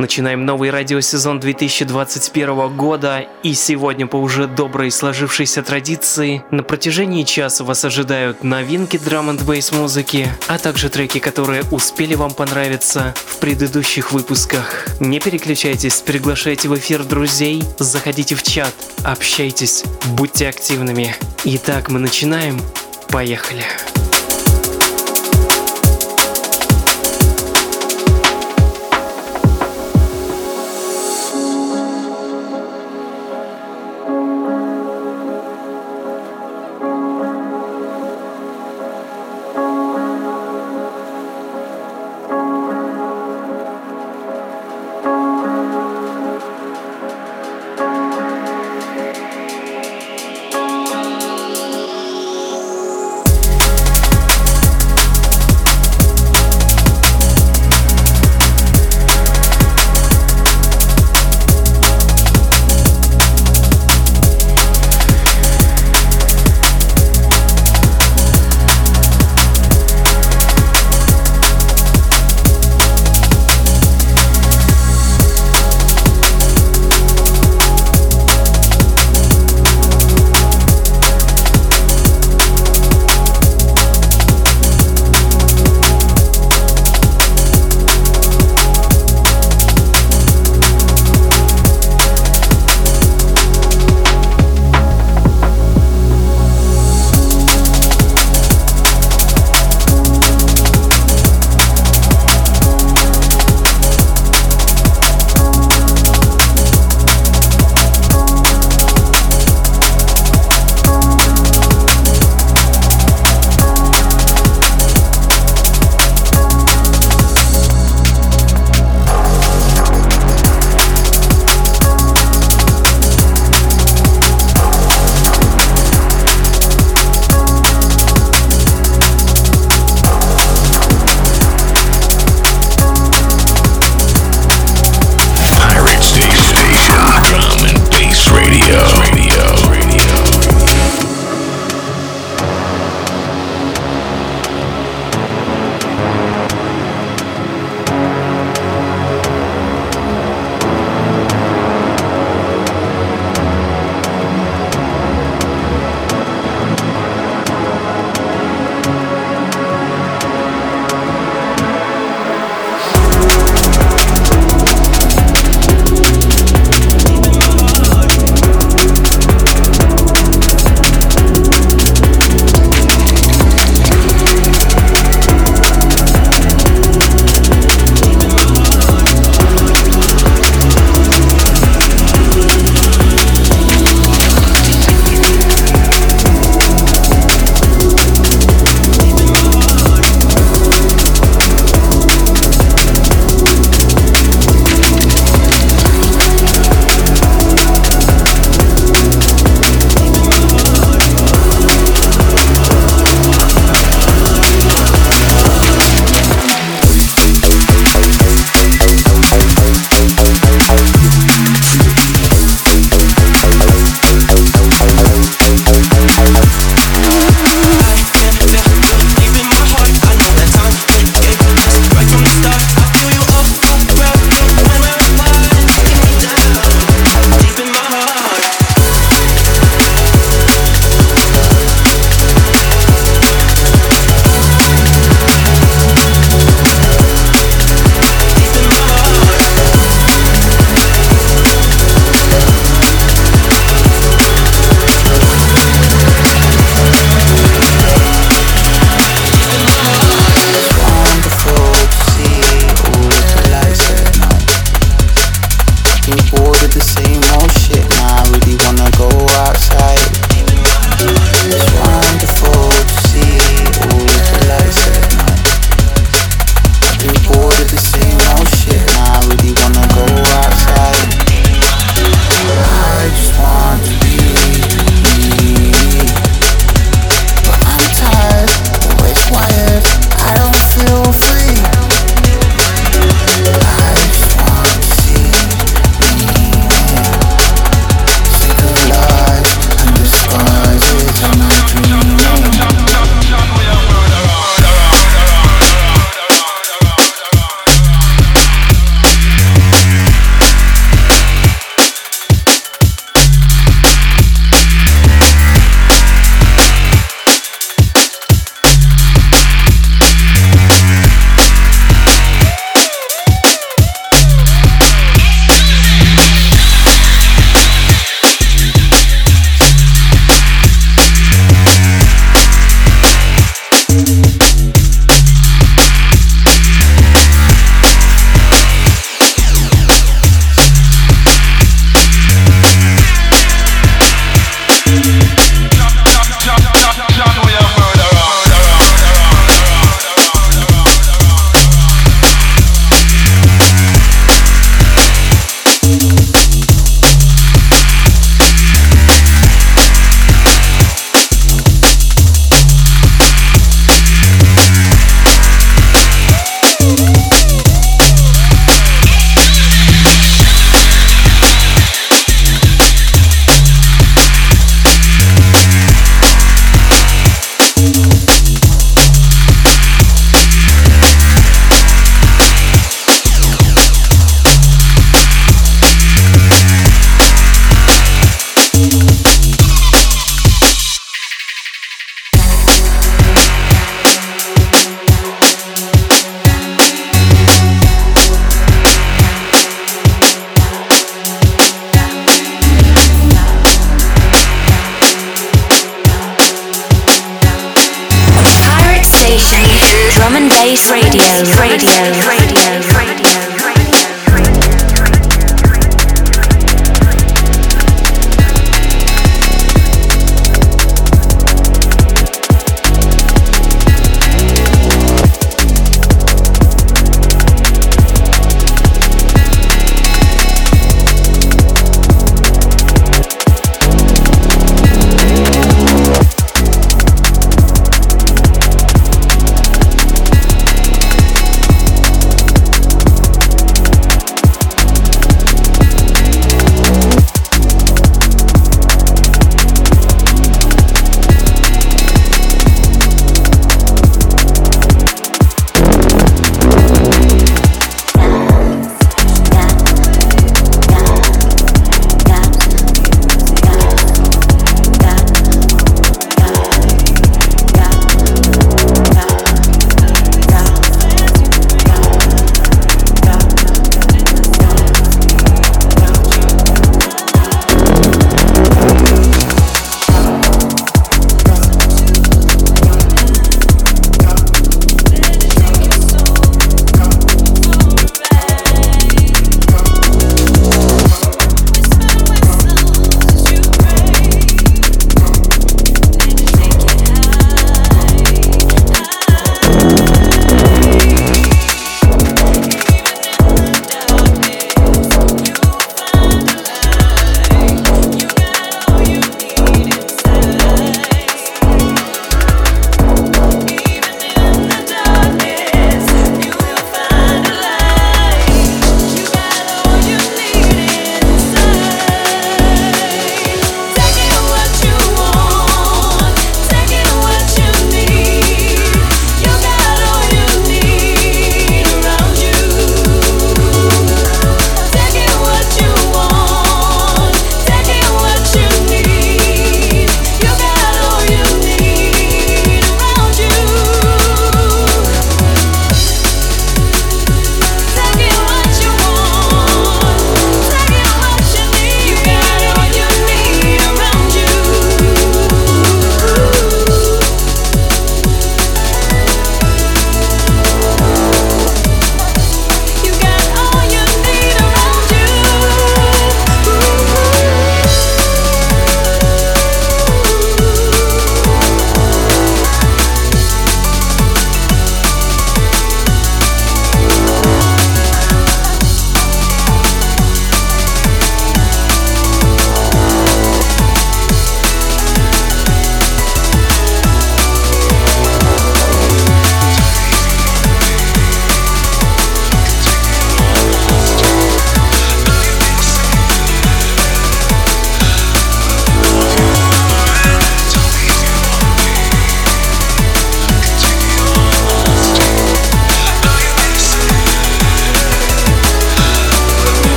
Начинаем новый радиосезон 2021 года, и сегодня по уже доброй сложившейся традиции на протяжении часа вас ожидают новинки драм н бейс музыки, а также треки, которые успели вам понравиться в предыдущих выпусках. Не переключайтесь, приглашайте в эфир друзей, заходите в чат, общайтесь, будьте активными. Итак, мы начинаем. Поехали. Pirate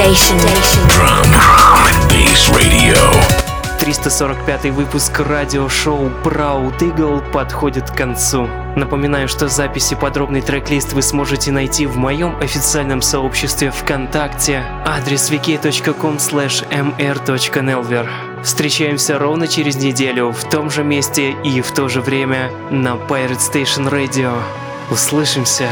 Sedation. Drum, drum and bass radio. 345 выпуск радиошоу Proud Eagle подходит к концу. Напоминаю, что записи подробный трек-лист вы сможете найти в моем официальном сообществе ВКонтакте, адрес wiki.com mr.nelver. Встречаемся ровно через неделю в том же месте и в то же время на Pirate Station Radio. Услышимся!